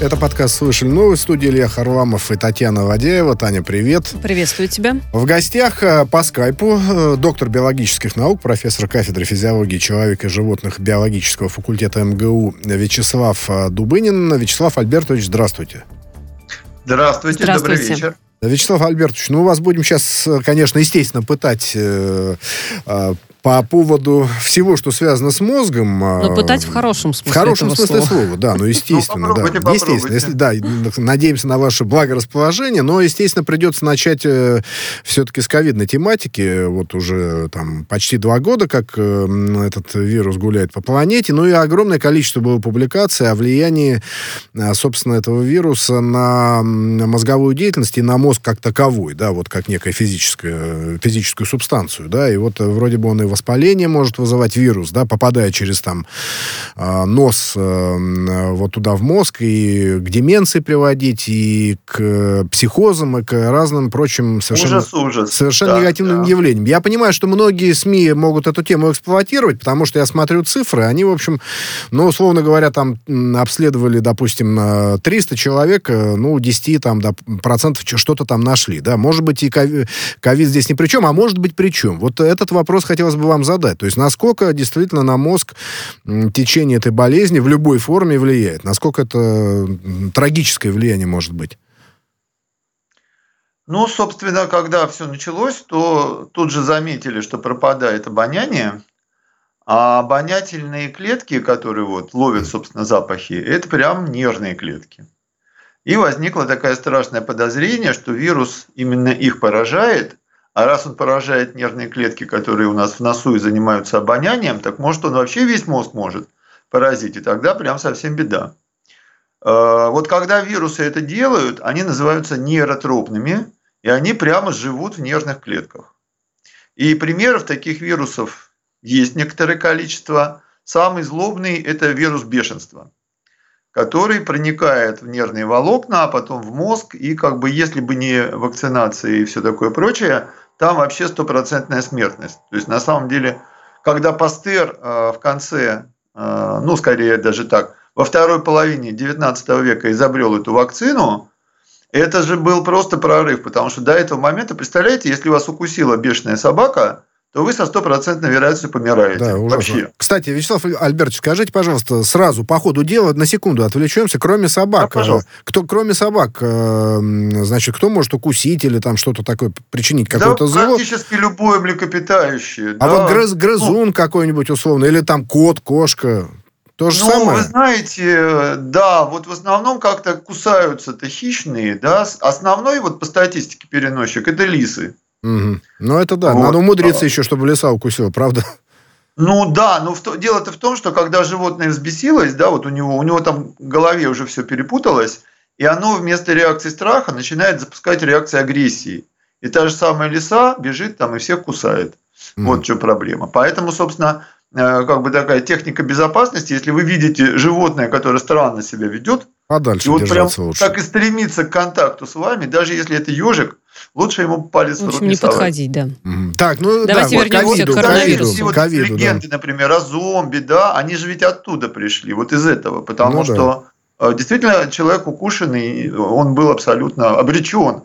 Это подкаст «Слышали новость» в студии Илья Харламов и Татьяна Вадеева. Таня, привет. Приветствую тебя. В гостях э, по скайпу э, доктор биологических наук, профессор кафедры физиологии человека и животных биологического факультета МГУ Вячеслав э, Дубынин. Вячеслав Альбертович, здравствуйте. Здравствуйте, Здравствуйте. добрый вечер. Вячеслав Альбертович, ну, вас будем сейчас, конечно, естественно, пытать э, э, по поводу всего, что связано с мозгом. Но а, пытать в хорошем смысле В хорошем смысле слова. слова, да, ну, естественно, ну, да. Естественно, если, да, надеемся на ваше благорасположение, но, естественно, придется начать э, все-таки с ковидной тематики. Вот уже там почти два года, как э, этот вирус гуляет по планете, ну и огромное количество было публикаций о влиянии, э, собственно, этого вируса на мозговую деятельность и на мозг как таковой, да, вот как некая физическая, физическую субстанцию, да, и вот э, вроде бы он и воспаление может вызывать вирус, да, попадая через там а, нос э, вот туда в мозг и к деменции приводить, и к психозам, и к разным прочим совершенно, ужас, ужас. совершенно да, негативным да. явлениям. Я понимаю, что многие СМИ могут эту тему эксплуатировать, потому что я смотрю цифры, они, в общем, ну, условно говоря, там обследовали, допустим, 300 человек, э, ну, 10 там, да, процентов что-то там нашли, да, может быть, и ковид здесь ни при чем, а может быть, при чем. Вот этот вопрос хотелось бы вам задать. То есть насколько действительно на мозг течение этой болезни в любой форме влияет? Насколько это трагическое влияние может быть? Ну, собственно, когда все началось, то тут же заметили, что пропадает обоняние, а обонятельные клетки, которые вот ловят, собственно, запахи, это прям нервные клетки. И возникло такое страшное подозрение, что вирус именно их поражает, а раз он поражает нервные клетки, которые у нас в носу и занимаются обонянием, так может он вообще весь мозг может поразить, и тогда прям совсем беда. А, вот когда вирусы это делают, они называются нейротропными, и они прямо живут в нервных клетках. И примеров таких вирусов есть некоторое количество. Самый злобный – это вирус бешенства, который проникает в нервные волокна, а потом в мозг, и как бы если бы не вакцинация и все такое прочее – там вообще стопроцентная смертность. То есть на самом деле, когда Пастер э, в конце, э, ну скорее даже так, во второй половине 19 века изобрел эту вакцину, это же был просто прорыв, потому что до этого момента, представляете, если вас укусила бешеная собака, то вы со стопроцентной вероятностью помираете. Да, ужасно. Вообще. Кстати, Вячеслав Альбертович, скажите, пожалуйста, сразу по ходу дела, на секунду отвлечемся, кроме собак. Да, пожалуйста. Кто, кроме собак, э, значит, кто может укусить или там что-то такое причинить, какое-то да, зло? практически любое млекопитающее. А да. вот грыз, грызун ну, какой-нибудь условно, или там кот, кошка, то же ну, самое. вы знаете, да, вот в основном как-то кусаются-то хищные, да, основной вот по статистике переносчик – это лисы. Угу. Ну, это да. Вот. Надо умудриться еще, чтобы леса укусила, правда? Ну да, но в, дело-то в том, что когда животное взбесилось, да, вот у него, у него там в голове уже все перепуталось, и оно вместо реакции страха начинает запускать реакции агрессии. И та же самая лиса бежит там и всех кусает. Mm. Вот в чем проблема. Поэтому, собственно, как бы такая техника безопасности, если вы видите животное, которое странно себя ведет, а дальше и вот прям лучше. так и стремится к контакту с вами, даже если это ежик, лучше ему палец в, общем, не совать. подходить, да. Mm-hmm. Так, ну Давайте да, вот ковиду, к коронавирусу. Ковиду, вот ковиду, легенды, да. например, о зомби, да, они же ведь оттуда пришли, вот из этого, потому ну, что да. Э, действительно человек укушенный, он был абсолютно обречен.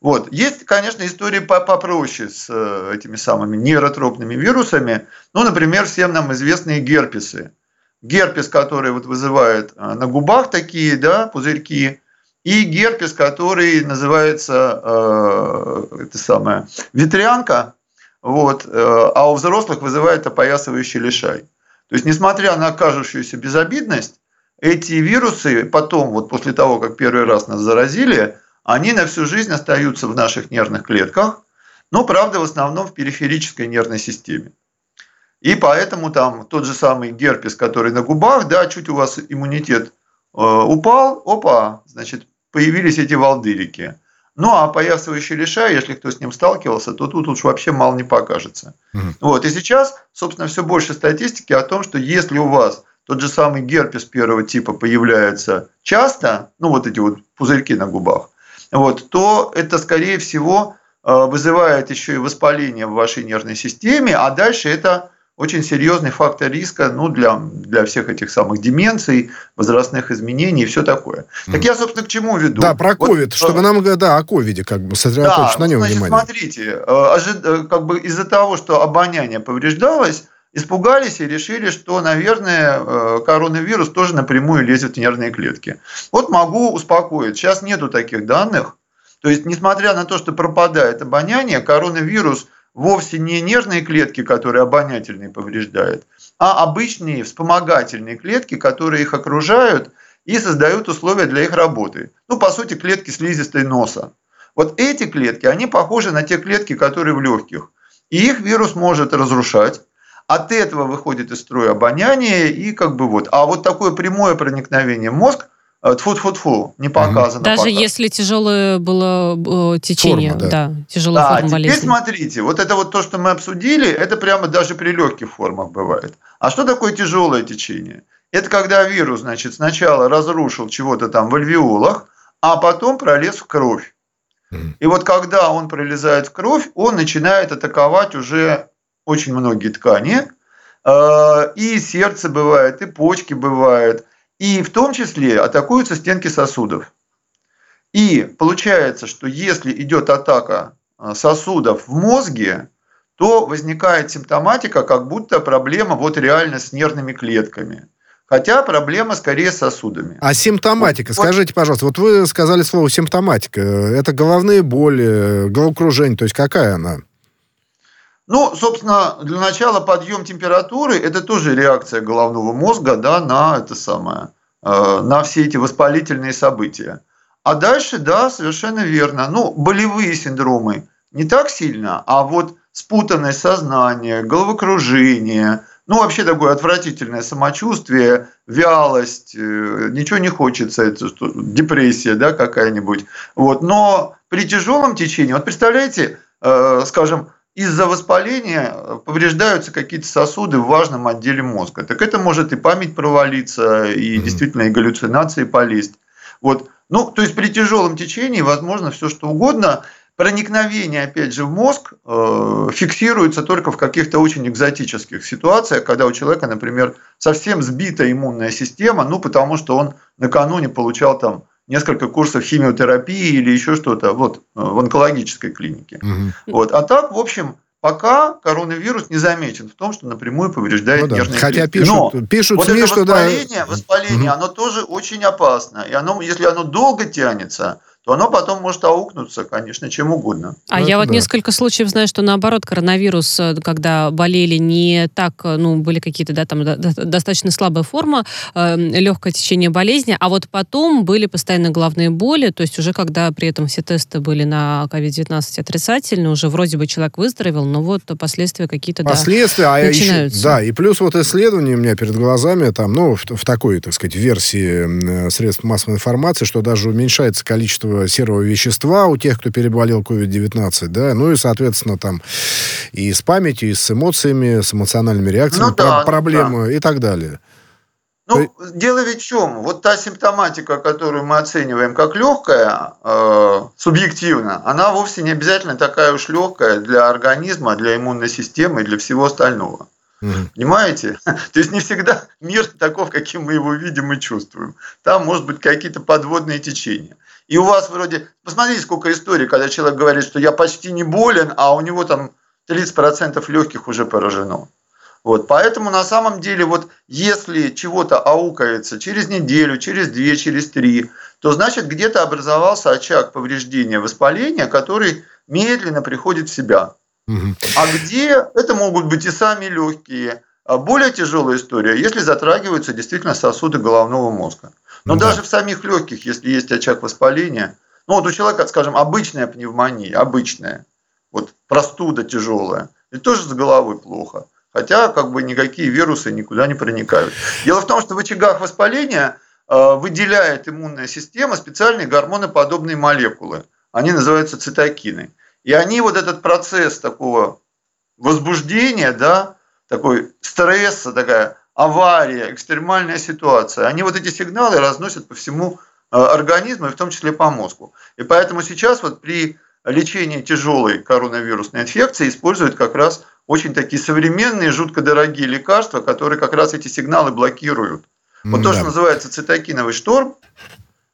Вот. Есть, конечно, истории попроще с э, этими самыми нейротропными вирусами. Ну, например, всем нам известные герпесы герпес, который вот вызывает э, на губах такие, да, пузырьки, и герпес, который называется э, это самое, ветрянка, вот, э, а у взрослых вызывает опоясывающий лишай. То есть, несмотря на кажущуюся безобидность, эти вирусы потом, вот после того, как первый раз нас заразили, они на всю жизнь остаются в наших нервных клетках, но, правда, в основном в периферической нервной системе. И поэтому там тот же самый герпес, который на губах, да, чуть у вас иммунитет э, упал, опа, значит, появились эти волдырики. Ну, а поясывающий лишай, если кто с ним сталкивался, то тут уж вообще мало не покажется. Угу. Вот. И сейчас, собственно, все больше статистики о том, что если у вас тот же самый герпес первого типа появляется часто, ну, вот эти вот пузырьки на губах, вот, то это, скорее всего, э, вызывает еще и воспаление в вашей нервной системе, а дальше это очень серьезный фактор риска ну, для, для всех этих самых деменций, возрастных изменений и все такое. Mm. Так я, собственно, к чему веду? Да, про ковид, вот, чтобы нам да, о ковиде как бы сосредоточить да, на нем значит, внимание. смотрите, э, э, как бы из-за того, что обоняние повреждалось, испугались и решили, что, наверное, э, коронавирус тоже напрямую лезет в нервные клетки. Вот могу успокоить. Сейчас нету таких данных. То есть, несмотря на то, что пропадает обоняние, коронавирус – вовсе не нервные клетки, которые обонятельные повреждают, а обычные вспомогательные клетки, которые их окружают и создают условия для их работы. Ну, по сути, клетки слизистой носа. Вот эти клетки, они похожи на те клетки, которые в легких. И их вирус может разрушать. От этого выходит из строя обоняние и как бы вот. А вот такое прямое проникновение в мозг – Тфу-тфу-тфу, не показано. Даже пока. если тяжелое было э, течение, форма, да. да, тяжелая да, форма теперь болезни. смотрите, вот это вот то, что мы обсудили, это прямо даже при легких формах бывает. А что такое тяжелое течение? Это когда вирус, значит, сначала разрушил чего-то там в альвеолах, а потом пролез в кровь. И вот когда он пролезает в кровь, он начинает атаковать уже очень многие ткани. Э, и сердце бывает, и почки бывает – и в том числе атакуются стенки сосудов. И получается, что если идет атака а, сосудов в мозге, то возникает симптоматика, как будто проблема вот реально с нервными клетками. Хотя проблема скорее с сосудами. А симптоматика, вот, скажите, пожалуйста, вот вы сказали слово симптоматика. Это головные боли, головокружение, то есть какая она? Ну, собственно, для начала подъем температуры – это тоже реакция головного мозга да, на это самое, э, на все эти воспалительные события. А дальше, да, совершенно верно. Ну, болевые синдромы не так сильно, а вот спутанное сознание, головокружение, ну, вообще такое отвратительное самочувствие, вялость, э, ничего не хочется, это что, депрессия, да, какая-нибудь. Вот. Но при тяжелом течении, вот представляете, э, скажем, из-за воспаления э, повреждаются какие-то сосуды в важном отделе мозга. Так это может и память провалиться, и mm-hmm. действительно и галлюцинации полезть. Вот. Ну, то есть при тяжелом течении возможно все что угодно. Проникновение, опять же, в мозг э, фиксируется только в каких-то очень экзотических ситуациях, когда у человека, например, совсем сбита иммунная система, ну, потому что он накануне получал там несколько курсов химиотерапии или еще что-то вот, э, в онкологической клинике. Угу. Вот. А так, в общем, пока коронавирус не замечен в том, что напрямую повреждает ну, да. нервные Хотя клетки. пишут, Но пишут вот СМИ, это что воспаление, да. воспаление, угу. оно тоже очень опасно. И оно, если оно долго тянется, то оно потом может аукнуться, конечно, чем угодно. А ну, я вот да. несколько случаев знаю, что наоборот коронавирус, э, когда болели не так, э, ну, были какие-то, да, там достаточно слабая форма, э, легкое течение болезни, а вот потом были постоянно головные боли, то есть уже когда при этом все тесты были на COVID-19 отрицательные, уже вроде бы человек выздоровел, но вот последствия какие-то, последствия, да, а начинаются. Еще, да, и плюс вот исследование у меня перед глазами, там, ну, в, в такой, так сказать, версии средств массовой информации, что даже уменьшается количество количество серого вещества у тех, кто переболел COVID-19, да, ну и, соответственно, там и с памятью, и с эмоциями, с эмоциональными реакциями, ну, да, проблемы да. и так далее. Ну, То... дело ведь в чем? Вот та симптоматика, которую мы оцениваем как легкая, э, субъективно, она вовсе не обязательно такая уж легкая для организма, для иммунной системы и для всего остального. Угу. Понимаете? То есть не всегда мир таков, каким мы его видим и чувствуем. Там может быть какие-то подводные течения. И у вас вроде... Посмотрите, сколько историй, когда человек говорит, что я почти не болен, а у него там 30% легких уже поражено. Вот, поэтому на самом деле, вот если чего-то аукается через неделю, через две, через три, то значит где-то образовался очаг повреждения, воспаления, который медленно приходит в себя. А где это могут быть и сами легкие. А более тяжелая история, если затрагиваются действительно сосуды головного мозга. Но да. даже в самих легких, если есть очаг воспаления, ну вот у человека, скажем, обычная пневмония, обычная, вот простуда тяжелая, и тоже с головой плохо. Хотя как бы никакие вирусы никуда не проникают. Дело в том, что в очагах воспаления э, выделяет иммунная система специальные гормоноподобные молекулы. Они называются цитокины. И они вот этот процесс такого возбуждения, да, такой стресса, такая авария, экстремальная ситуация, они вот эти сигналы разносят по всему э, организму, и в том числе по мозгу. И поэтому сейчас вот при лечения тяжелой коронавирусной инфекции используют как раз очень такие современные, жутко дорогие лекарства, которые как раз эти сигналы блокируют. Вот да. то, что называется цитокиновый шторм,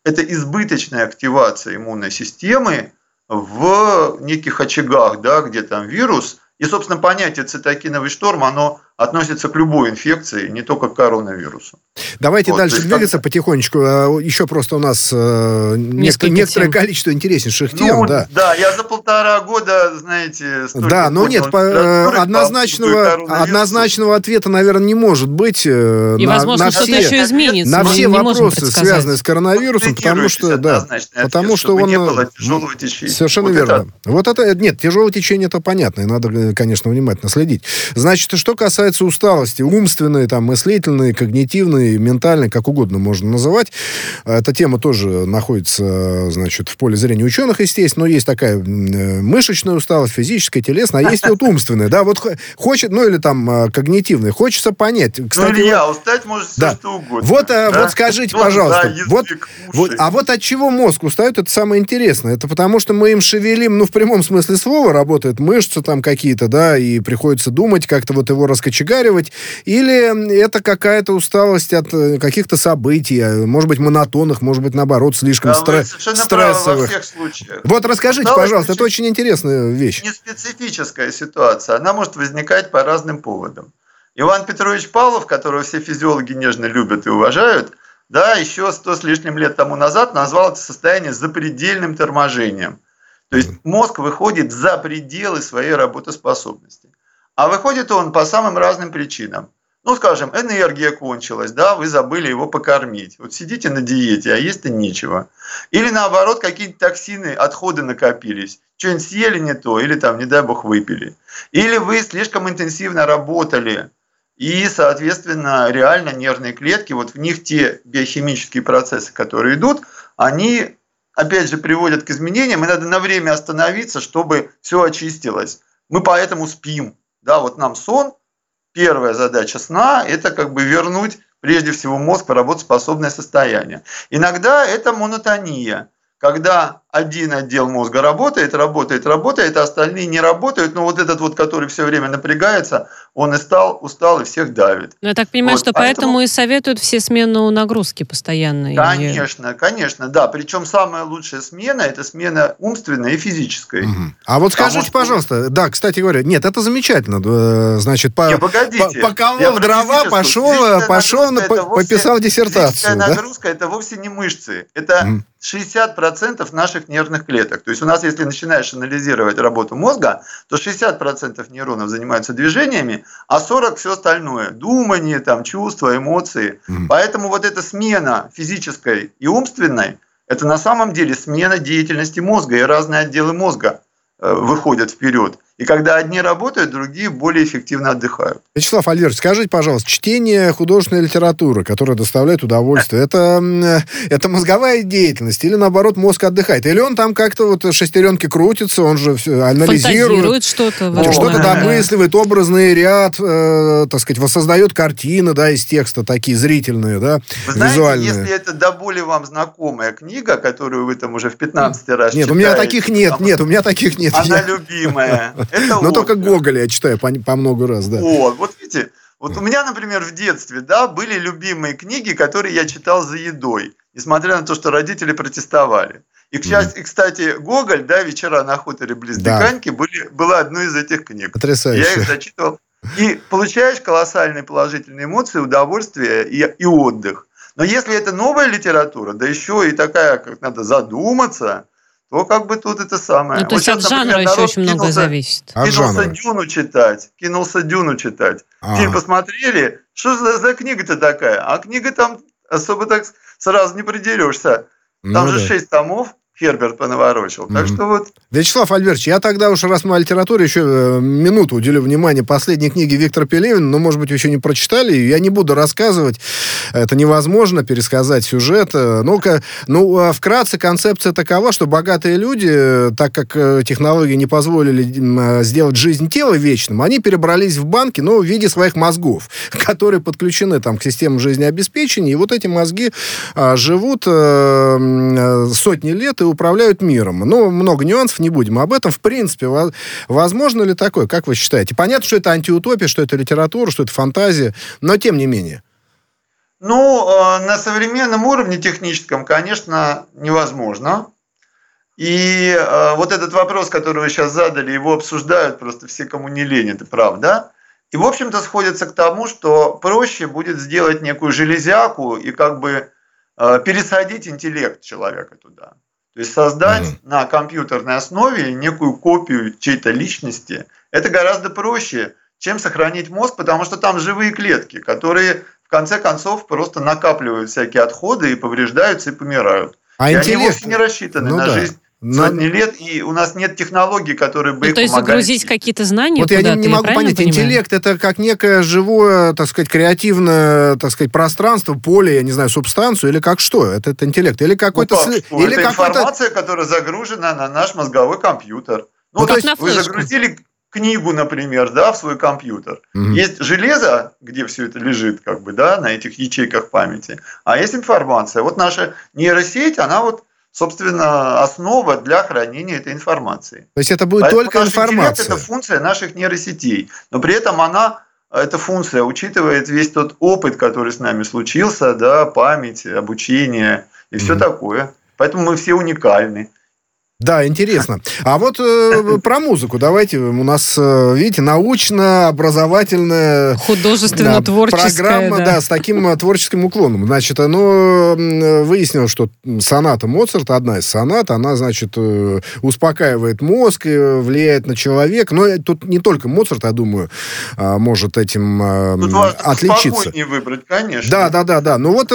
это избыточная активация иммунной системы в неких очагах, да, где там вирус. И, собственно, понятие цитокиновый шторм, оно относится к любой инфекции, не только к коронавирусу. Давайте вот, дальше двигаться как... потихонечку. А, Еще просто у нас э, некоторое, некоторое количество интереснейших ну, тем. Да. да, я за полтора года, знаете... Да, но нет, по, э, однозначного, однозначного ответа, наверное, не может быть. Э, И, на, возможно, на что-то еще изменится. На все вопросы, связанные с коронавирусом, потому что, да, потому что он... Совершенно вот верно. Это... Вот это, нет, тяжелое течение, это понятно, и надо, конечно, внимательно следить. Значит, что касается касается усталости, умственной, там, мыслительной, когнитивной, ментальной, как угодно можно называть, эта тема тоже находится, значит, в поле зрения ученых, естественно, но есть такая э, мышечная усталость, физическая, телесная, а есть вот умственная, да, вот хочет, ну, или там э, когнитивная, хочется понять. Ну, Кстати, ну, Илья, вот, устать может да. все что угодно. Вот, э, да? вот скажите, пожалуйста, да, вот, вот, а вот от чего мозг устает, это самое интересное. Это потому, что мы им шевелим, ну, в прямом смысле слова, работают мышцы там какие-то, да, и приходится думать, как-то вот его раскачать кочегаривать, или это какая-то усталость от э, каких-то событий, а, может быть, монотонных, может быть, наоборот, слишком да, стре- стрессовых. во всех случаях. Вот расскажите, усталость пожалуйста, это очень интересная вещь. Не специфическая ситуация, она может возникать по разным поводам. Иван Петрович Павлов, которого все физиологи нежно любят и уважают, да, еще сто с лишним лет тому назад назвал это состояние запредельным торможением. То есть мозг выходит за пределы своей работоспособности. А выходит он по самым разным причинам. Ну, скажем, энергия кончилась, да, вы забыли его покормить. Вот сидите на диете, а есть-то нечего. Или наоборот, какие-то токсины, отходы накопились. Что-нибудь съели не то, или там, не дай бог, выпили. Или вы слишком интенсивно работали, и, соответственно, реально нервные клетки, вот в них те биохимические процессы, которые идут, они, опять же, приводят к изменениям, и надо на время остановиться, чтобы все очистилось. Мы поэтому спим. Да, вот нам сон, первая задача сна – это как бы вернуть прежде всего мозг в работоспособное состояние. Иногда это монотония, когда один отдел мозга работает, работает, работает, а остальные не работают, но вот этот вот, который все время напрягается, он и стал, устал и всех давит. Ну, я так понимаю, вот, что поэтому... поэтому и советуют все смену нагрузки постоянной. Конечно, конечно, да. Причем самая лучшая смена – это смена умственная и физическая. Угу. А вот скажите, Потому пожалуйста, да, кстати говоря, нет, это замечательно. Э, значит, по, не, погодите, по, поколол дрова, пошел, пошел, пописал диссертацию. Физическая да? нагрузка – это вовсе не мышцы. Это 60% наших нервных клеток. То есть у нас, если начинаешь анализировать работу мозга, то 60% нейронов занимаются движениями, а 40% все остальное. Думание, там, чувства, эмоции. Mm. Поэтому вот эта смена физической и умственной, это на самом деле смена деятельности мозга, и разные отделы мозга э, выходят вперед. И когда одни работают, другие более эффективно отдыхают. Вячеслав Альверович, скажите, пожалуйста, чтение художественной литературы, которая доставляет удовольствие, это, это мозговая деятельность или, наоборот, мозг отдыхает? Или он там как-то вот шестеренки крутится, он же анализирует. что-то. Что-то домысливает, образный ряд, э, так сказать, воссоздает картины, да, из текста, такие зрительные, да, вы знаете, визуальные. если это до боли вам знакомая книга, которую вы там уже в 15 раз Нет, читаете, у меня таких нет, там, нет, у меня таких нет. Она любимая. Это Но только Гоголя я читаю по, по много раз, да. Вот, вот видите, вот у меня, например, в детстве, да, были любимые книги, которые я читал за едой, несмотря на то, что родители протестовали. И, к счастью, и, кстати, Гоголь, да, «Вечера на хуторе близ да. Диканьки» были, была одной из этих книг. Потрясающе. Я их зачитывал. И получаешь колоссальные положительные эмоции, удовольствие и, и отдых. Но если это новая литература, да еще и такая, как надо задуматься, то как бы тут это самое. Ну, то есть вот от жанра например, еще очень кинулся, много зависит. От кинулся жанра. Дюну читать, кинулся Дюну читать. А-а-а. Фильм посмотрели, что за, за книга-то такая? А книга там особо так сразу не придерешься. Там ну, же да. шесть томов, Херберт понаворочил. Так что вот... Вячеслав Альбертович, я тогда уж, раз мы о литературе, еще э, минуту уделю внимание последней книге Виктора Пелевина, но, может быть, еще не прочитали, я не буду рассказывать, это невозможно, пересказать сюжет. Ну-ка, ну, а вкратце концепция такова, что богатые люди, так как э, технологии не позволили сделать жизнь тела вечным, они перебрались в банки, но в виде своих мозгов, которые подключены там к системам жизнеобеспечения, и вот эти мозги а, живут сотни лет и управляют миром. Ну, много нюансов, не будем об этом. В принципе, возможно ли такое, как вы считаете? Понятно, что это антиутопия, что это литература, что это фантазия, но тем не менее. Ну, э, на современном уровне техническом, конечно, невозможно. И э, вот этот вопрос, который вы сейчас задали, его обсуждают просто все, кому не лень, это правда. И, в общем-то, сходится к тому, что проще будет сделать некую железяку и как бы э, пересадить интеллект человека туда. То есть создать mm-hmm. на компьютерной основе некую копию чьей-то личности. Это гораздо проще, чем сохранить мозг, потому что там живые клетки, которые в конце концов просто накапливают всякие отходы и повреждаются и помирают. А и интеллект... они вовсе не рассчитаны ну, на да. жизнь сотни лет, и у нас нет технологий, которые бы ну, их то есть помогали. загрузить какие-то знания Вот я не, не могу понять, понимаю? интеллект это как некое живое, так сказать, креативное, так сказать, пространство, поле, я не знаю, субстанцию, или как что? Это, это интеллект? Или какой-то... Ну, как, что? Или это информация, которая загружена на наш мозговой компьютер. Ну, ну то есть вы загрузили книгу, например, да, в свой компьютер. Угу. Есть железо, где все это лежит, как бы, да, на этих ячейках памяти, а есть информация. Вот наша нейросеть, она вот собственно, основа для хранения этой информации. То есть это будет Поэтому только информация? Это функция наших нейросетей. Но при этом она, эта функция учитывает весь тот опыт, который с нами случился, да, память, обучение и все mm такое. Поэтому мы все уникальны. Да, интересно. А вот э, про музыку давайте. У нас, э, видите, научно-образовательная... Художественно-творческая, Программа, да. да, с таким э, творческим уклоном. Значит, ну, выяснилось, что соната Моцарта, одна из сонат, она, значит, э, успокаивает мозг, и влияет на человека. Но тут не только Моцарт, я думаю, а, может этим тут отличиться. выбрать, конечно. Да, да, да, да. Ну вот,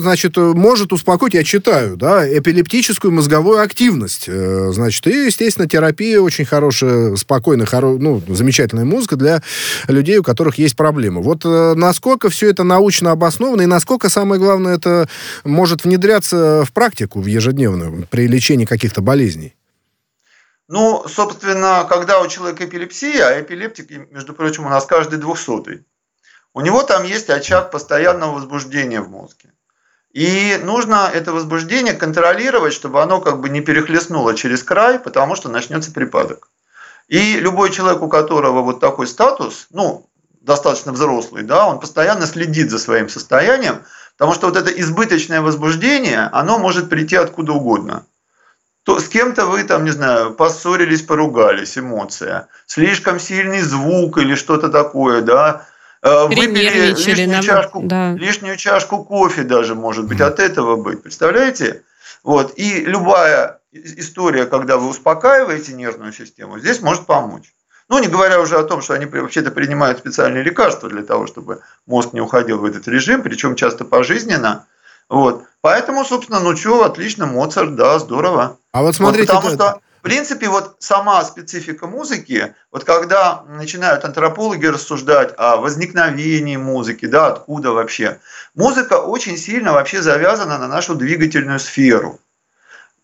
значит, может успокоить, я читаю, да, эпилептическую мозговую активность Э, значит, и, естественно, терапия очень хорошая, спокойная, хоро... ну, замечательная музыка для людей, у которых есть проблемы. Вот э, насколько все это научно обосновано и насколько, самое главное, это может внедряться в практику, в ежедневную, при лечении каких-то болезней? Ну, собственно, когда у человека эпилепсия, а эпилептик, между прочим, у нас каждый двухсотый, у него там есть очаг постоянного возбуждения в мозге. И нужно это возбуждение контролировать, чтобы оно как бы не перехлестнуло через край, потому что начнется припадок. И любой человек, у которого вот такой статус, ну, достаточно взрослый, да, он постоянно следит за своим состоянием, потому что вот это избыточное возбуждение, оно может прийти откуда угодно. То с кем-то вы там, не знаю, поссорились, поругались, эмоция, слишком сильный звук или что-то такое, да, выпили лишнюю, нам... чашку, да. лишнюю чашку кофе даже, может быть, от этого быть. Представляете? Вот. И любая история, когда вы успокаиваете нервную систему, здесь может помочь. Ну, не говоря уже о том, что они вообще-то принимают специальные лекарства для того, чтобы мозг не уходил в этот режим, причем часто пожизненно. Вот. Поэтому, собственно, ну что, отлично, Моцарт, да, здорово. А вот смотрите... Вот, потому это... что в принципе, вот сама специфика музыки, вот когда начинают антропологи рассуждать о возникновении музыки, да, откуда вообще, музыка очень сильно вообще завязана на нашу двигательную сферу.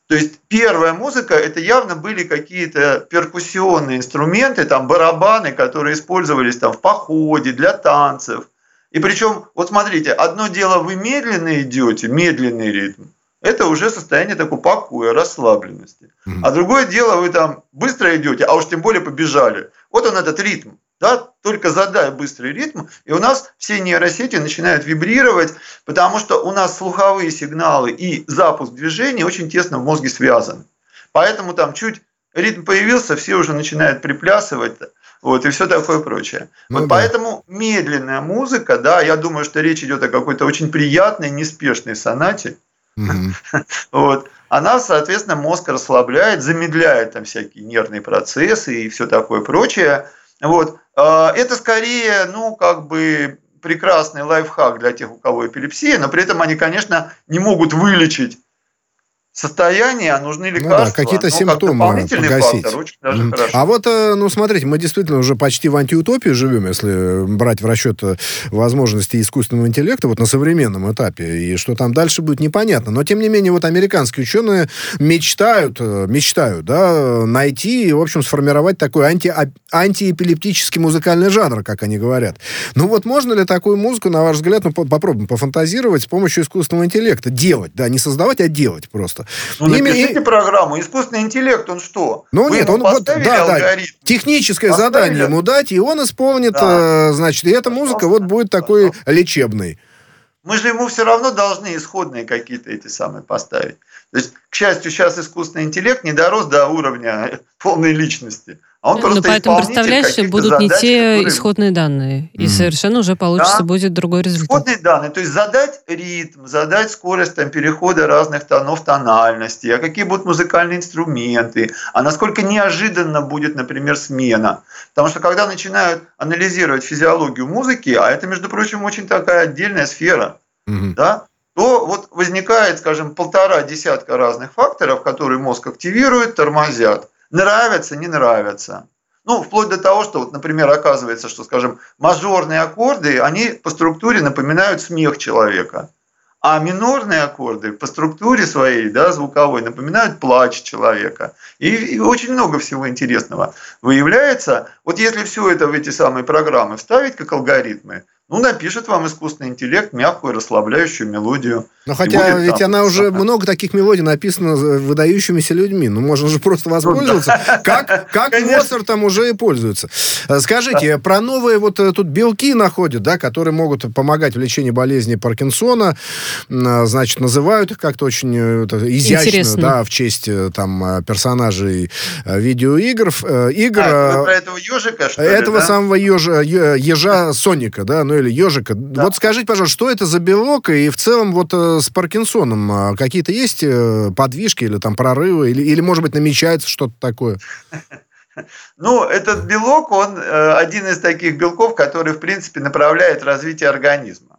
То есть первая музыка это явно были какие-то перкуссионные инструменты, там барабаны, которые использовались там в походе, для танцев. И причем, вот смотрите, одно дело вы медленно идете, медленный ритм, это уже состояние такой покоя, расслабленности. Mm-hmm. А другое дело, вы там быстро идете, а уж тем более побежали. Вот он этот ритм. Да, только задай быстрый ритм, и у нас все нейросети начинают вибрировать, потому что у нас слуховые сигналы и запуск движения очень тесно в мозге связаны. Поэтому там чуть ритм появился, все уже начинают приплясывать, вот, и все такое прочее. Ну, вот да. поэтому медленная музыка, да, я думаю, что речь идет о какой-то очень приятной, неспешной сонате, Вот. Она, соответственно, мозг расслабляет, замедляет там всякие нервные процессы и все такое прочее. Вот. А, это скорее, ну, как бы прекрасный лайфхак для тех, у кого эпилепсия, но при этом они, конечно, не могут вылечить состояние, а нужны лекарства. Ну да, какие-то ну, симптомы как погасить. Фактор, очень даже mm. хорошо. А вот, э, ну, смотрите, мы действительно уже почти в антиутопии живем, если брать в расчет э, возможности искусственного интеллекта вот на современном этапе, и что там дальше будет непонятно. Но, тем не менее, вот американские ученые мечтают, э, мечтают, да, найти и, в общем, сформировать такой анти, а, антиэпилептический музыкальный жанр, как они говорят. Ну вот можно ли такую музыку, на ваш взгляд, ну, попробуем пофантазировать с помощью искусственного интеллекта, делать, да, не создавать, а делать просто. Ну, Ими... напишите программу. Искусственный интеллект, он что? Ну, Вы нет, он вот, да, да, техническое поставили? задание ему дать, и он исполнит, да. Э, значит, и эта музыка вот будет такой лечебной. Мы же ему все равно должны исходные какие-то эти самые поставить. То есть, к счастью, сейчас искусственный интеллект не дорос до уровня полной личности. А он ну, просто поэтому, представляешь, будут задач, не те которые... исходные данные. И mm. совершенно уже получится да? будет другой результат. Исходные данные. То есть задать ритм, задать скорость там, перехода разных тонов тональности, а какие будут музыкальные инструменты, а насколько неожиданно будет, например, смена. Потому что когда начинают анализировать физиологию музыки, а это, между прочим, очень такая отдельная сфера, mm-hmm. да, то вот возникает, скажем, полтора десятка разных факторов, которые мозг активирует, тормозят. Нравятся, не нравятся. Ну, вплоть до того, что, вот, например, оказывается, что, скажем, мажорные аккорды, они по структуре напоминают смех человека. А минорные аккорды по структуре своей, да, звуковой, напоминают плач человека. И, и очень много всего интересного выявляется. Вот если все это в эти самые программы вставить как алгоритмы, ну, напишет вам искусственный интеллект мягкую, расслабляющую мелодию. Но хотя будет, ведь там, она уже самое. много таких мелодий написано выдающимися людьми. Ну, можно же просто воспользоваться. Как, как Моцартом уже и пользуются. Э, скажите, да. про новые вот э, тут белки находят, да, которые могут помогать в лечении болезни Паркинсона. Э, значит, называют их как-то очень изящно, Интересно. да, в честь там персонажей видеоигр. Игр, а, про этого ежика, что Этого ли, да? самого ежа, ежа Соника, да, ну или ежика. Да. Вот скажите, пожалуйста, что это за белок? И в целом вот э, с Паркинсоном а, какие-то есть э, подвижки или там прорывы? Или, или может быть, намечается что-то такое? Ну, этот белок, он э, один из таких белков, который, в принципе, направляет развитие организма.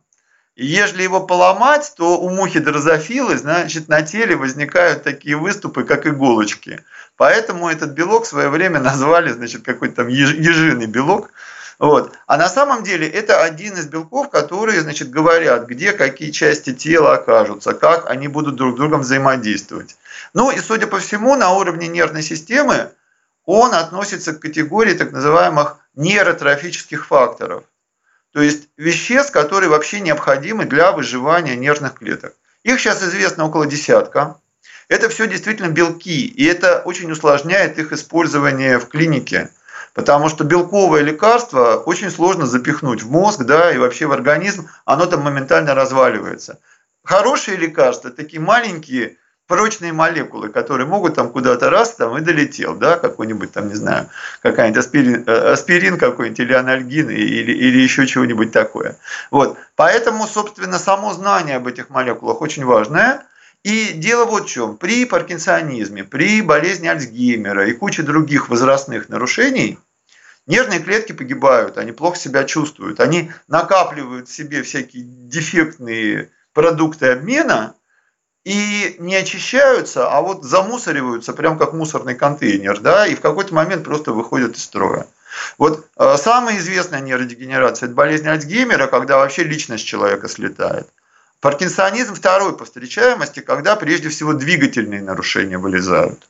И если его поломать, то у мухи дрозофилы, значит, на теле возникают такие выступы, как иголочки. Поэтому этот белок в свое время назвали, значит, какой-то там ежиный белок. Вот. А на самом деле это один из белков, которые значит, говорят, где какие части тела окажутся, как они будут друг с другом взаимодействовать. Ну и, судя по всему, на уровне нервной системы он относится к категории так называемых нейротрофических факторов. То есть веществ, которые вообще необходимы для выживания нервных клеток. Их сейчас известно около десятка. Это все действительно белки, и это очень усложняет их использование в клинике. Потому что белковое лекарство очень сложно запихнуть в мозг, да, и вообще в организм, оно там моментально разваливается. Хорошие лекарства, такие маленькие, прочные молекулы, которые могут там куда-то раз там и долетел, да, какой-нибудь там, не знаю, какая-нибудь аспирин, э, аспирин какой-нибудь или анальгин или, или еще чего-нибудь такое. Вот. Поэтому, собственно, само знание об этих молекулах очень важное. И дело вот в чем. При паркинсонизме, при болезни Альцгеймера и куче других возрастных нарушений нервные клетки погибают, они плохо себя чувствуют, они накапливают в себе всякие дефектные продукты обмена и не очищаются, а вот замусориваются, прям как мусорный контейнер, да, и в какой-то момент просто выходят из строя. Вот э, самая известная нейродегенерация – это болезнь Альцгеймера, когда вообще личность человека слетает. Паркинсонизм второй по встречаемости, когда прежде всего двигательные нарушения вылезают.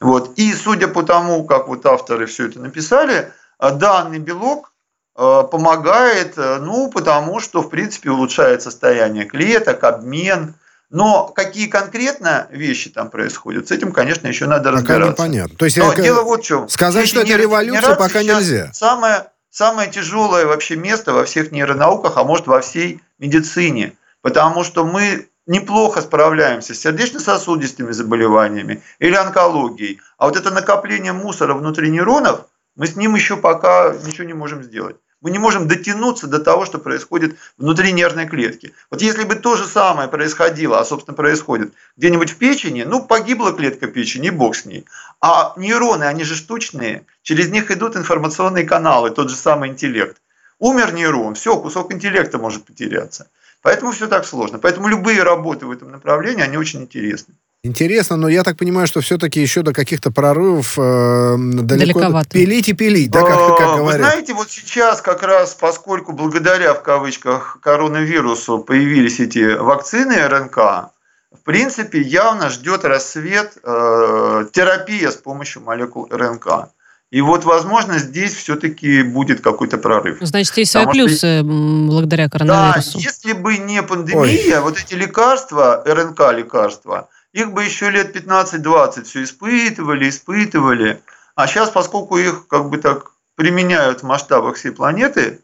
Вот. И судя по тому, как вот авторы все это написали, данный белок э, помогает, э, ну, потому что, в принципе, улучшает состояние клеток, обмен. Но какие конкретно вещи там происходят, с этим, конечно, еще надо разбираться. Пока непонятно. То есть, Но это... дело вот в чем. Сказать, что это революция, пока нельзя. Самое, самое тяжелое вообще место во всех нейронауках, а может во всей медицине – потому что мы неплохо справляемся с сердечно-сосудистыми заболеваниями или онкологией. А вот это накопление мусора внутри нейронов, мы с ним еще пока ничего не можем сделать. Мы не можем дотянуться до того, что происходит внутри нервной клетки. Вот если бы то же самое происходило, а собственно происходит где-нибудь в печени, ну погибла клетка печени, бог с ней. А нейроны, они же штучные, через них идут информационные каналы, тот же самый интеллект. Умер нейрон, все, кусок интеллекта может потеряться. Поэтому все так сложно. Поэтому любые работы в этом направлении, они очень интересны. Интересно, но я так понимаю, что все-таки еще до каких-то прорывов э, далеко Далековато. пилить и пилить, да, как, как говорят. Вы знаете, вот сейчас как раз, поскольку благодаря, в кавычках, коронавирусу появились эти вакцины РНК, в принципе, явно ждет рассвет э, терапия с помощью молекул РНК. И вот, возможно, здесь все-таки будет какой-то прорыв. Значит, есть свои плюсы что... благодаря коронавирусу. Да, если бы не пандемия, Ой. вот эти лекарства, РНК-лекарства, их бы еще лет 15-20 все испытывали, испытывали. А сейчас, поскольку их как бы так применяют в масштабах всей планеты,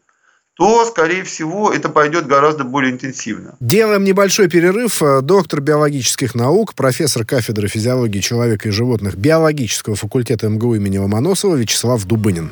то, скорее всего, это пойдет гораздо более интенсивно. Делаем небольшой перерыв. Доктор биологических наук, профессор кафедры физиологии человека и животных биологического факультета МГУ имени Ломоносова Вячеслав Дубынин.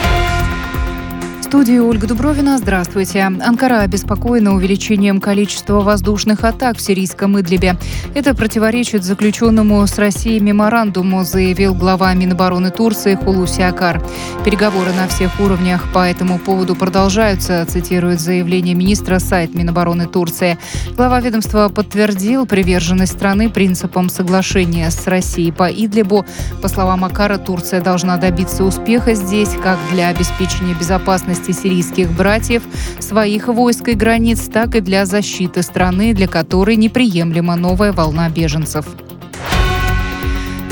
студии Ольга Дубровина. Здравствуйте. Анкара обеспокоена увеличением количества воздушных атак в сирийском Идлибе. Это противоречит заключенному с Россией меморандуму, заявил глава Минобороны Турции Хулуси Акар. Переговоры на всех уровнях по этому поводу продолжаются, цитирует заявление министра сайт Минобороны Турции. Глава ведомства подтвердил приверженность страны принципам соглашения с Россией по Идлибу. По словам Акара, Турция должна добиться успеха здесь как для обеспечения безопасности безопасности сирийских братьев, своих войск и границ, так и для защиты страны, для которой неприемлема новая волна беженцев.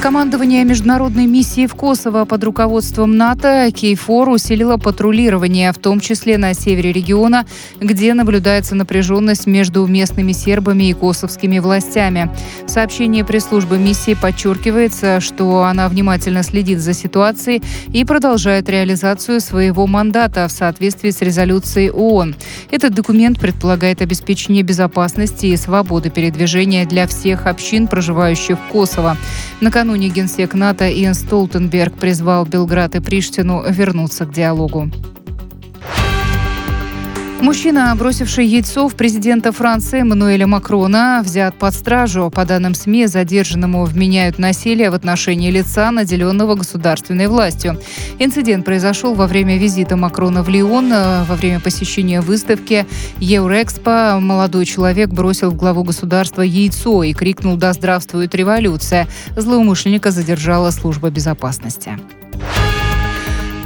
Командование международной миссии в Косово под руководством НАТО Кейфор усилило патрулирование, в том числе на севере региона, где наблюдается напряженность между местными сербами и косовскими властями. В сообщении пресс-службы миссии подчеркивается, что она внимательно следит за ситуацией и продолжает реализацию своего мандата в соответствии с резолюцией ООН. Этот документ предполагает обеспечение безопасности и свободы передвижения для всех общин, проживающих в Косово. Накануне Накануне генсек НАТО Иэн Столтенберг призвал Белград и Приштину вернуться к диалогу. Мужчина, бросивший яйцо в президента Франции Эммануэля Макрона, взят под стражу. По данным СМИ, задержанному вменяют насилие в отношении лица, наделенного государственной властью. Инцидент произошел во время визита Макрона в Лион. Во время посещения выставки Евроэкспо молодой человек бросил в главу государства яйцо и крикнул «Да здравствует революция!». Злоумышленника задержала служба безопасности.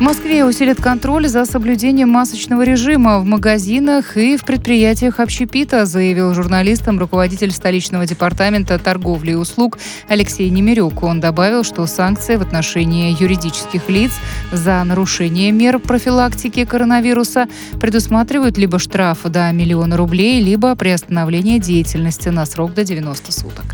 Москве усилят контроль за соблюдением масочного режима в магазинах и в предприятиях общепита, заявил журналистам руководитель столичного департамента торговли и услуг Алексей Немирюк. Он добавил, что санкции в отношении юридических лиц за нарушение мер профилактики коронавируса предусматривают либо штраф до миллиона рублей, либо приостановление деятельности на срок до 90 суток.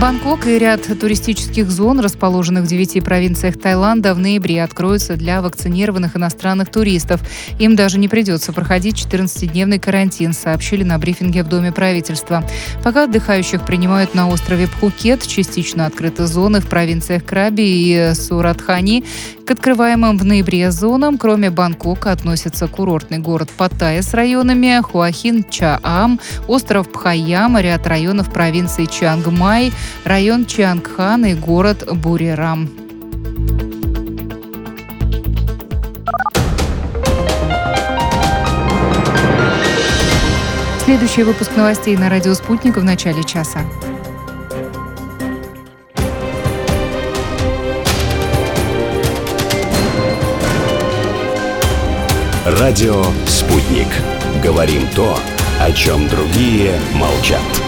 Бангкок и ряд туристических зон, расположенных в девяти провинциях Таиланда, в ноябре откроются для вакцинированных иностранных туристов. Им даже не придется проходить 14-дневный карантин, сообщили на брифинге в Доме правительства. Пока отдыхающих принимают на острове Пхукет, частично открыты зоны в провинциях Краби и Суратхани. К открываемым в ноябре зонам, кроме Бангкока, относятся курортный город Паттайя с районами Хуахин, Чаам, остров Пхайям, ряд районов провинции Чангмай, район Чангхан и город Бурирам. Следующий выпуск новостей на радио «Спутник» в начале часа. Радио «Спутник». Говорим то, о чем другие молчат.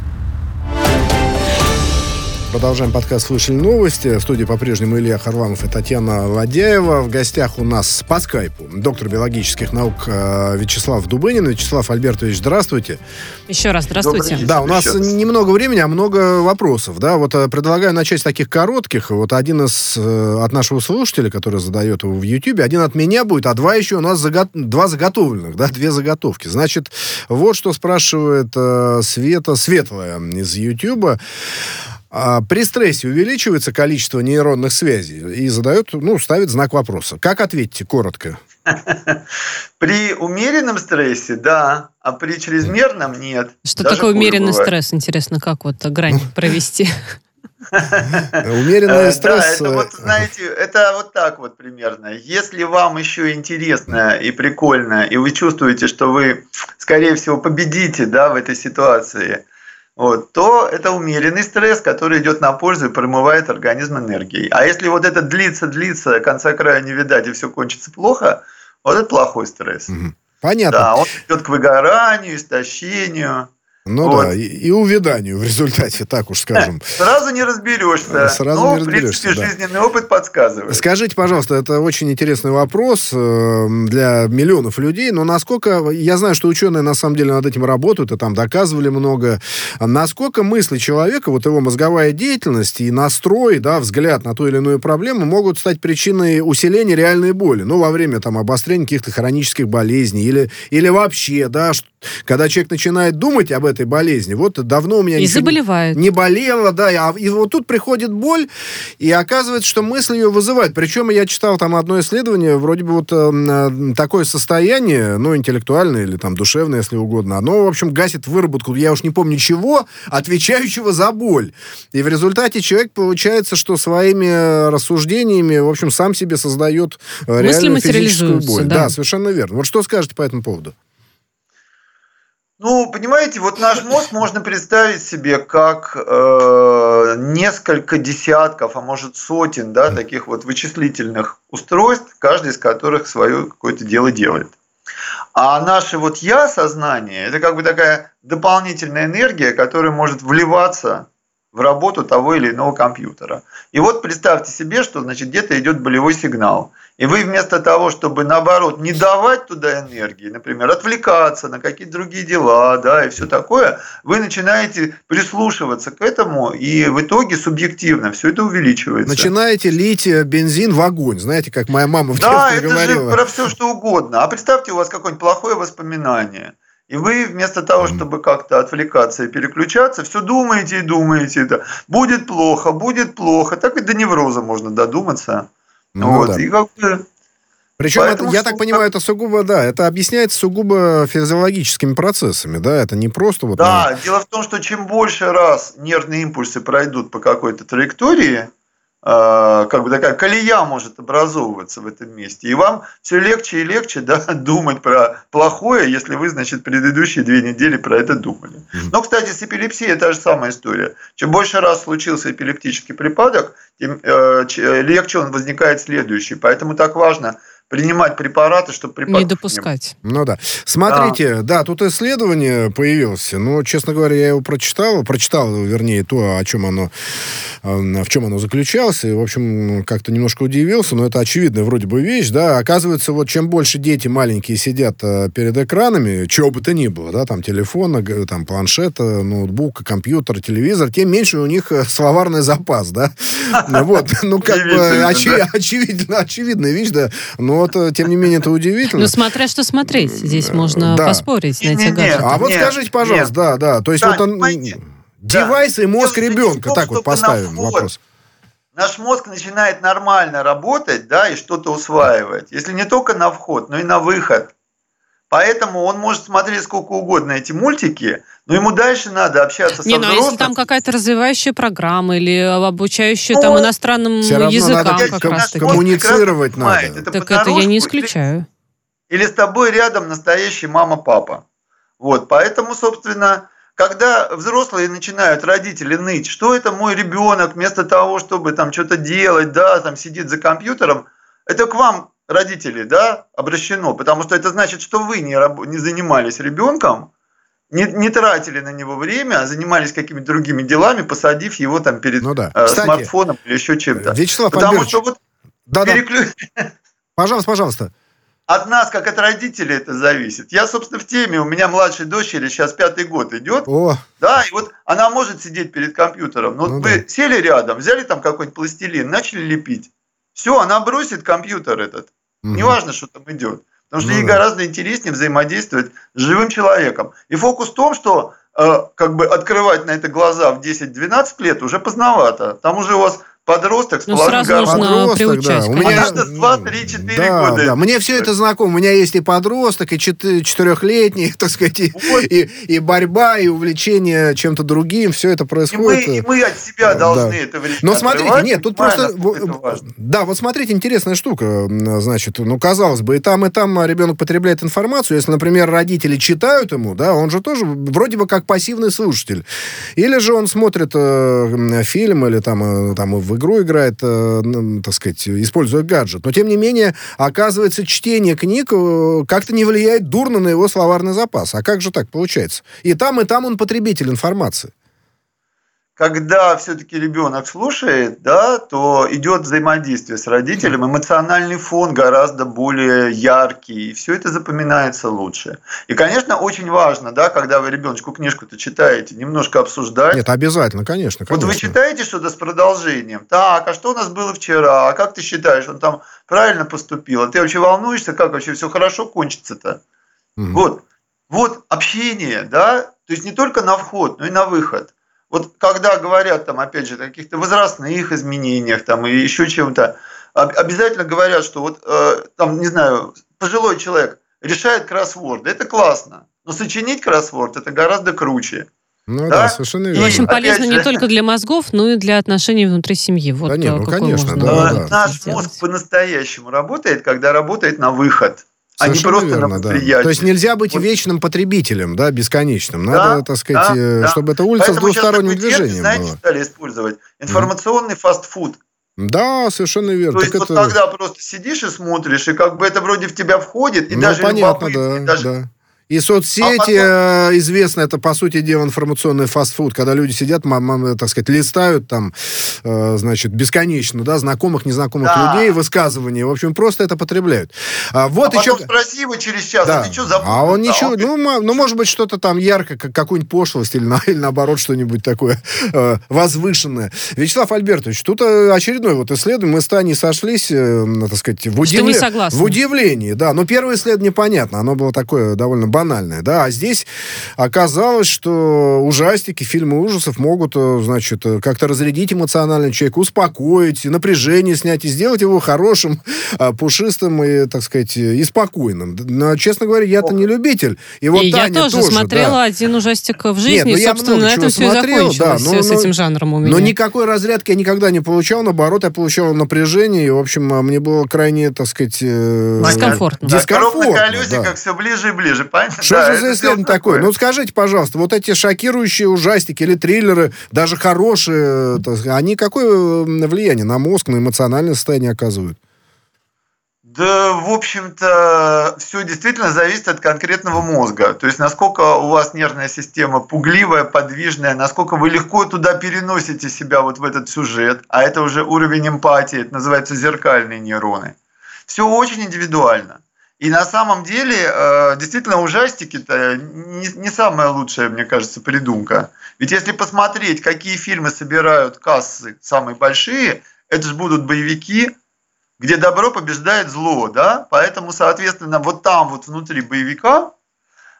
Продолжаем подкаст «Слышали новости». В студии по-прежнему Илья Харламов и Татьяна Ладяева. В гостях у нас по скайпу доктор биологических наук э, Вячеслав Дубынин. Вячеслав Альбертович, здравствуйте. Еще раз здравствуйте. Да, у нас немного времени, а много вопросов. Да, вот э, предлагаю начать с таких коротких. Вот один из э, от нашего слушателя, который задает его в YouTube, один от меня будет, а два еще у нас заго... два заготовленных, да, две заготовки. Значит, вот что спрашивает Света Светлая из YouTube. А при стрессе увеличивается количество нейронных связей и задает, ну, ставит знак вопроса. Как ответите коротко? При умеренном стрессе, да, а при чрезмерном нет. Что Даже такое умеренный бывает. стресс? Интересно, как вот грань провести? Умеренный э, стресс. Да, это вот, э, знаете, это вот так вот примерно. Если вам еще интересно и прикольно, и вы чувствуете, что вы, скорее всего, победите да, в этой ситуации, вот, то это умеренный стресс, который идет на пользу и промывает организм энергией. А если вот это длится, длится, конца края не видать, и все кончится плохо, вот это плохой стресс. Понятно. Да, он идет к выгоранию, истощению. Ну вот. да, и, и увяданию в результате, так уж скажем. Сразу не разберешься. Сразу но, не разберешься, в принципе, да. жизненный опыт подсказывает. Скажите, пожалуйста, это очень интересный вопрос э, для миллионов людей, но насколько, я знаю, что ученые на самом деле над этим работают, и там доказывали много, насколько мысли человека, вот его мозговая деятельность и настрой, да, взгляд на ту или иную проблему могут стать причиной усиления реальной боли, ну, во время там обострения каких-то хронических болезней или, или вообще, да, когда человек начинает думать об этой болезни. Вот давно у меня и заболевает. не болело, да, а, и вот тут приходит боль, и оказывается, что мысль ее вызывает. Причем я читал там одно исследование, вроде бы вот э, такое состояние, ну, интеллектуальное или там душевное, если угодно, оно, в общем, гасит выработку, я уж не помню чего, отвечающего за боль. И в результате человек, получается, что своими рассуждениями, в общем, сам себе создает э, реальную физическую боль. Да. да, совершенно верно. Вот что скажете по этому поводу? Ну, понимаете, вот наш мозг можно представить себе как э, несколько десятков, а может сотен, да, таких вот вычислительных устройств, каждый из которых свое какое-то дело делает. А наше вот я сознание это как бы такая дополнительная энергия, которая может вливаться в работу того или иного компьютера. И вот представьте себе, что значит где-то идет болевой сигнал. И вы вместо того, чтобы наоборот не давать туда энергии, например, отвлекаться на какие-то другие дела, да, и все такое, вы начинаете прислушиваться к этому, и в итоге субъективно все это увеличивается. Начинаете лить э, бензин в огонь, знаете, как моя мама в да, это говорила. же про все что угодно. А представьте, у вас какое-нибудь плохое воспоминание. И вы вместо того, чтобы как-то отвлекаться и переключаться, все думаете и думаете. Да, будет плохо, будет плохо. Так и до невроза можно додуматься. Ну, вот. Да. И как бы причем, это, я так понимаю, это сугубо, да, это объясняется сугубо физиологическими процессами, да, это не просто вот... Да, на... дело в том, что чем больше раз нервные импульсы пройдут по какой-то траектории, как бы такая колея может образовываться в этом месте. И вам все легче и легче да, думать про плохое, если вы, значит, предыдущие две недели про это думали. Но, кстати, с эпилепсией та же самая история. Чем больше раз случился эпилептический припадок, тем э, легче он возникает следующий. Поэтому так важно принимать препараты, чтобы препараты... Не допускать. Не ну да. Смотрите, да. да, тут исследование появилось. Ну, честно говоря, я его прочитал. Прочитал, вернее, то, о чем оно, в чем оно заключалось. И, в общем, как-то немножко удивился. Но это очевидная вроде бы вещь, да. Оказывается, вот чем больше дети маленькие сидят э, перед экранами, чего бы то ни было, да, там телефона, там планшета, ноутбука, компьютер, телевизор, тем меньше у них э, словарный запас, да. Вот, ну, как бы очевидно, очевидная вещь, да. Но вот, э, тем не менее, это удивительно. Ну, смотря что смотреть. Здесь можно да. поспорить на эти гаджеты. А вот скажите, пожалуйста, да, да. То есть вот он... Девайс и мозг ребенка, так вот поставим вопрос наш мозг начинает нормально работать, да, и что-то усваивать. Если не только на вход, но и на выход. Поэтому он может смотреть сколько угодно эти мультики, но ему дальше надо общаться не, со взрослым. Не, ну если там какая-то развивающая программа или обучающая ну, там иностранным языкам надо как раз таки. Коммуницировать надо. Это так это я не исключаю. Или, или с тобой рядом настоящий мама-папа. Вот, поэтому, собственно, когда взрослые начинают, родители, ныть, что это мой ребенок, вместо того, чтобы там что-то делать, да, там сидит за компьютером, это к вам родителей, да, обращено, потому что это значит, что вы не, не занимались ребенком, не, не тратили на него время, а занимались какими-то другими делами, посадив его там перед ну, да. э, Кстати, смартфоном или еще чем-то. Вячеслав Потому что вот да, переклю... да. Пожалуйста, пожалуйста. От нас, как от родителей, это зависит. Я, собственно, в теме. У меня младшей дочери сейчас пятый год идет. О. Да, и вот она может сидеть перед компьютером. Но ну, вот да. вы сели рядом, взяли там какой-нибудь пластилин, начали лепить. Все, она бросит компьютер этот. Угу. Неважно, что там идет. Потому что ну, ей да. гораздо интереснее взаимодействовать с живым человеком. И фокус в том, что э, как бы открывать на это глаза в 10-12 лет уже поздновато. Там уже у вас подросток с ну, сразу нужно подросток, приучать. Да. У меня... Конечно, 2, 3, 4 да, года. Да. Мне все это знакомо. У меня есть и подросток, и четырехлетний, так сказать, и, вот. и, и борьба, и увлечение чем-то другим. Все это происходит. И мы, и мы от себя должны да. это время Но смотрите, нет, тут просто... Да, вот смотрите, интересная штука. Значит, ну, казалось бы, и там, и там ребенок потребляет информацию. Если, например, родители читают ему, да, он же тоже вроде бы как пассивный слушатель. Или же он смотрит э, фильм или там, э, там в игру играет, э, так сказать, используя гаджет. Но, тем не менее, оказывается, чтение книг э, как-то не влияет дурно на его словарный запас. А как же так получается? И там, и там он потребитель информации когда все-таки ребенок слушает, да, то идет взаимодействие с родителем, эмоциональный фон гораздо более яркий, и все это запоминается лучше. И, конечно, очень важно, да, когда вы ребеночку книжку-то читаете, немножко обсуждать. Нет, обязательно, конечно, конечно. Вот вы читаете что-то с продолжением. Так, а что у нас было вчера? А как ты считаешь, он там правильно поступил? А ты вообще волнуешься, как вообще все хорошо кончится-то? Угу. Вот. Вот общение, да, то есть не только на вход, но и на выход – вот когда говорят там, опять же, о каких-то возрастных изменениях там и еще чем-то, обязательно говорят, что вот э, там, не знаю, пожилой человек решает кроссворд, это классно, но сочинить кроссворд это гораздо круче. Ну да, да совершенно верно. И очень полезно же... не только для мозгов, но и для отношений внутри семьи. Вот да нет, ну, конечно, да, да. Наш сделать. мозг по-настоящему работает, когда работает на выход а не просто верно, Да. То есть нельзя быть вот. вечным потребителем, да, бесконечным. Надо, да, так сказать, да, э, чтобы это улица Поэтому с двусторонним движением знаете, была. стали использовать информационный mm. фастфуд. Да, совершенно верно. То есть так вот это... тогда просто сидишь и смотришь, и как бы это вроде в тебя входит, и ну, даже понятно, да, даже да. И соцсети, а потом... Э, известно, это, по сути дела, информационный фастфуд, когда люди сидят, так сказать, листают там, э, значит, бесконечно, да, знакомых, незнакомых да. людей, высказывания, в общем, просто это потребляют. А, вот а еще... потом спроси его через час, да. а ты что забыл? А он ничего, ну, ну, может быть, что-то там ярко, какую-нибудь пошлость или, или наоборот, что-нибудь такое э, возвышенное. Вячеслав Альбертович, тут очередной вот исследование, мы с Таней сошлись, э, так сказать, в, удивле... в удивлении, да, но первое исследование понятно, оно было такое довольно банальное, да, а здесь оказалось, что ужастики, фильмы ужасов могут, э, значит, э, как-то разрядить эмоционально человека, успокоить, напряжение снять и сделать его хорошим, а, пушистым и, так сказать, и спокойным. Но, честно говоря, я-то не любитель. И, вот и Таня я тоже, тоже смотрела да. один ужастик в жизни, Нет, ну, и, собственно, на этом все смотрел, и закончилось да, но, с но, этим жанром у меня. Но никакой разрядки я никогда не получал, наоборот, я получал напряжение, и, в общем, а, мне было крайне, так сказать... Э, дискомфортно. Дискомфортно, да. колесиках да. все ближе и ближе, понятно? Что же за исследование такое? такое? Ну, скажите, пожалуйста, вот эти шокирующие ужастики или триллеры, даже хорошие, они какое влияние на мозг, на эмоциональное состояние оказывают? Да, в общем-то, все действительно зависит от конкретного мозга. То есть, насколько у вас нервная система пугливая, подвижная, насколько вы легко туда переносите себя вот в этот сюжет, а это уже уровень эмпатии, это называется зеркальные нейроны. Все очень индивидуально. И на самом деле, э, действительно, ужастики-то не, не самая лучшая, мне кажется, придумка. Ведь если посмотреть, какие фильмы собирают кассы самые большие, это же будут боевики, где добро побеждает зло, да? Поэтому, соответственно, вот там вот внутри боевика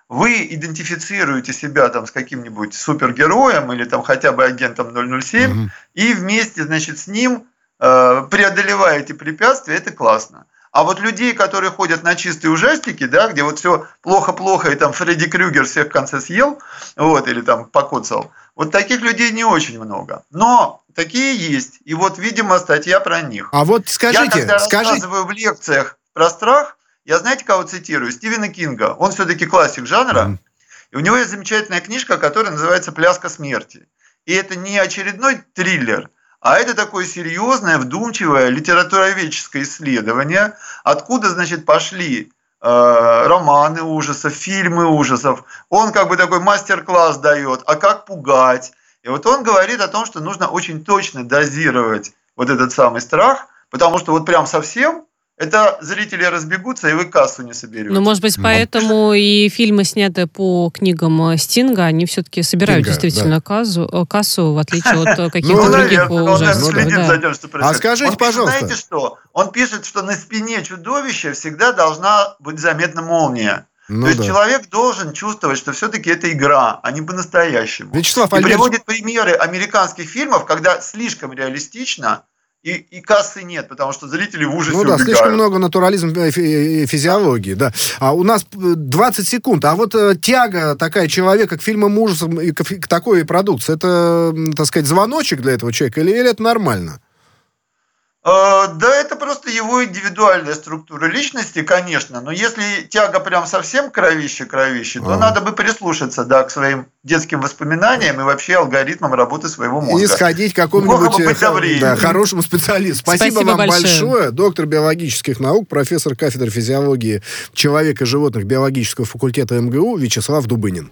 вы идентифицируете себя там с каким-нибудь супергероем или там хотя бы агентом 007 угу. и вместе, значит, с ним э, преодолеваете препятствия, это классно. А вот людей, которые ходят на чистые ужастики, да, где вот все плохо-плохо, и там Фредди Крюгер всех в конце съел, вот, или там покоцал, вот таких людей не очень много. Но такие есть. И вот, видимо, статья про них. А вот скажите, я когда скажите... рассказываю в лекциях про страх, я знаете, кого цитирую? Стивена Кинга. Он все-таки классик жанра. Mm-hmm. И у него есть замечательная книжка, которая называется «Пляска смерти». И это не очередной триллер – а это такое серьезное, вдумчивое литературоведческое исследование, откуда, значит, пошли э, романы ужасов, фильмы ужасов. Он как бы такой мастер-класс дает, а как пугать. И вот он говорит о том, что нужно очень точно дозировать вот этот самый страх, потому что вот прям совсем это зрители разбегутся, и вы кассу не соберете. Ну, может быть, поэтому и фильмы, снятые по книгам Стинга, они все-таки собирают Стинга, действительно да. кассу, э, кассу, в отличие от э, каких-то ну, других ужасов. А скажите, пожалуйста. Знаете что? Он пишет, что на спине чудовища всегда должна быть заметна молния. Ну, То есть да. человек должен чувствовать, что все-таки это игра, а не по-настоящему. Вячеслав И Альберт... приводит примеры американских фильмов, когда слишком реалистично и, и кассы нет, потому что зрители в ужасе Ну да, убегают. слишком много натурализма э, э, физиологии, да. А у нас 20 секунд, а вот тяга такая человека к фильмам ужасов и к, к такой продукции, это, так сказать, звоночек для этого человека или, или это нормально? Э, да, это просто его индивидуальная структура личности, конечно, но если тяга прям совсем кровище-кровище, то а. надо бы прислушаться, да, к своим детским воспоминаниям и вообще алгоритмам работы своего мозга. И сходить к какому-нибудь э, да, хорошему специалисту. Спасибо, Спасибо вам большое. большое. Доктор биологических наук, профессор кафедры физиологии человека и животных биологического факультета МГУ Вячеслав Дубынин.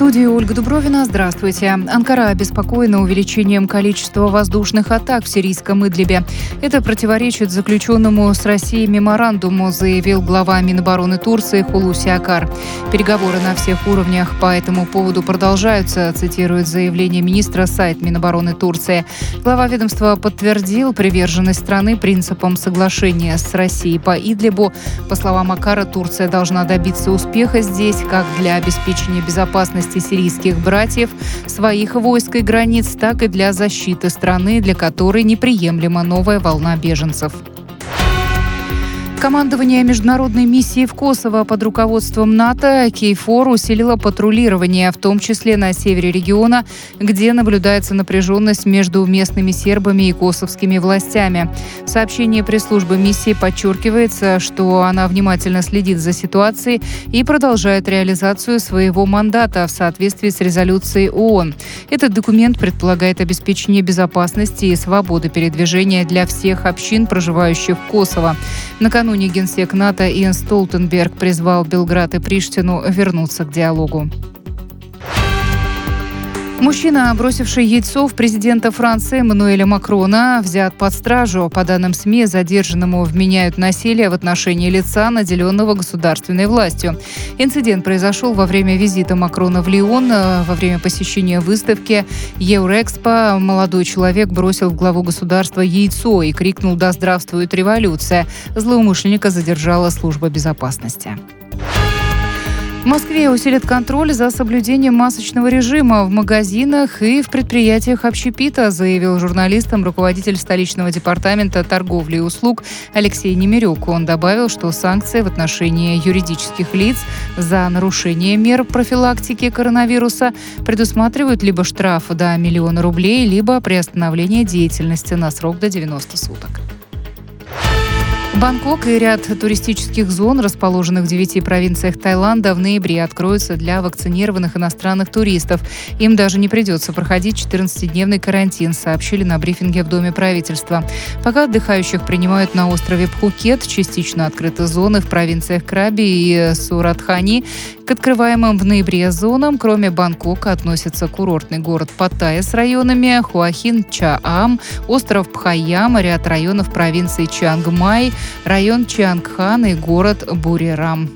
студии Ольга Дубровина. Здравствуйте. Анкара обеспокоена увеличением количества воздушных атак в сирийском Идлибе. Это противоречит заключенному с Россией меморандуму, заявил глава Минобороны Турции Хулуси Акар. Переговоры на всех уровнях по этому поводу продолжаются, цитирует заявление министра сайт Минобороны Турции. Глава ведомства подтвердил приверженность страны принципам соглашения с Россией по Идлибу. По словам Акара, Турция должна добиться успеха здесь как для обеспечения безопасности безопасности сирийских братьев, своих войск и границ, так и для защиты страны, для которой неприемлема новая волна беженцев. Командование международной миссии в Косово под руководством НАТО Кейфор усилило патрулирование, в том числе на севере региона, где наблюдается напряженность между местными сербами и косовскими властями. В сообщении пресс-службы миссии подчеркивается, что она внимательно следит за ситуацией и продолжает реализацию своего мандата в соответствии с резолюцией ООН. Этот документ предполагает обеспечение безопасности и свободы передвижения для всех общин, проживающих в Косово. Накануне Накануне генсек НАТО Иэн Столтенберг призвал Белград и Приштину вернуться к диалогу. Мужчина, бросивший яйцо в президента Франции Эммануэля Макрона, взят под стражу. По данным СМИ, задержанному вменяют насилие в отношении лица, наделенного государственной властью. Инцидент произошел во время визита Макрона в Лион. Во время посещения выставки Евроэкспо молодой человек бросил в главу государства яйцо и крикнул «Да здравствует революция!». Злоумышленника задержала служба безопасности. В Москве усилят контроль за соблюдением масочного режима в магазинах и в предприятиях общепита, заявил журналистам руководитель столичного департамента торговли и услуг Алексей Немирюк. Он добавил, что санкции в отношении юридических лиц за нарушение мер профилактики коронавируса предусматривают либо штраф до миллиона рублей, либо приостановление деятельности на срок до 90 суток. Бангкок и ряд туристических зон, расположенных в девяти провинциях Таиланда, в ноябре откроются для вакцинированных иностранных туристов. Им даже не придется проходить 14-дневный карантин, сообщили на брифинге в Доме правительства. Пока отдыхающих принимают на острове Пхукет, частично открыты зоны в провинциях Краби и Суратхани. К открываемым в ноябре зонам, кроме Бангкока, относятся курортный город Паттайя с районами Хуахин, Чаам, остров Пхайям, ряд районов провинции Чангмай, район Чангхан и город Бурирам.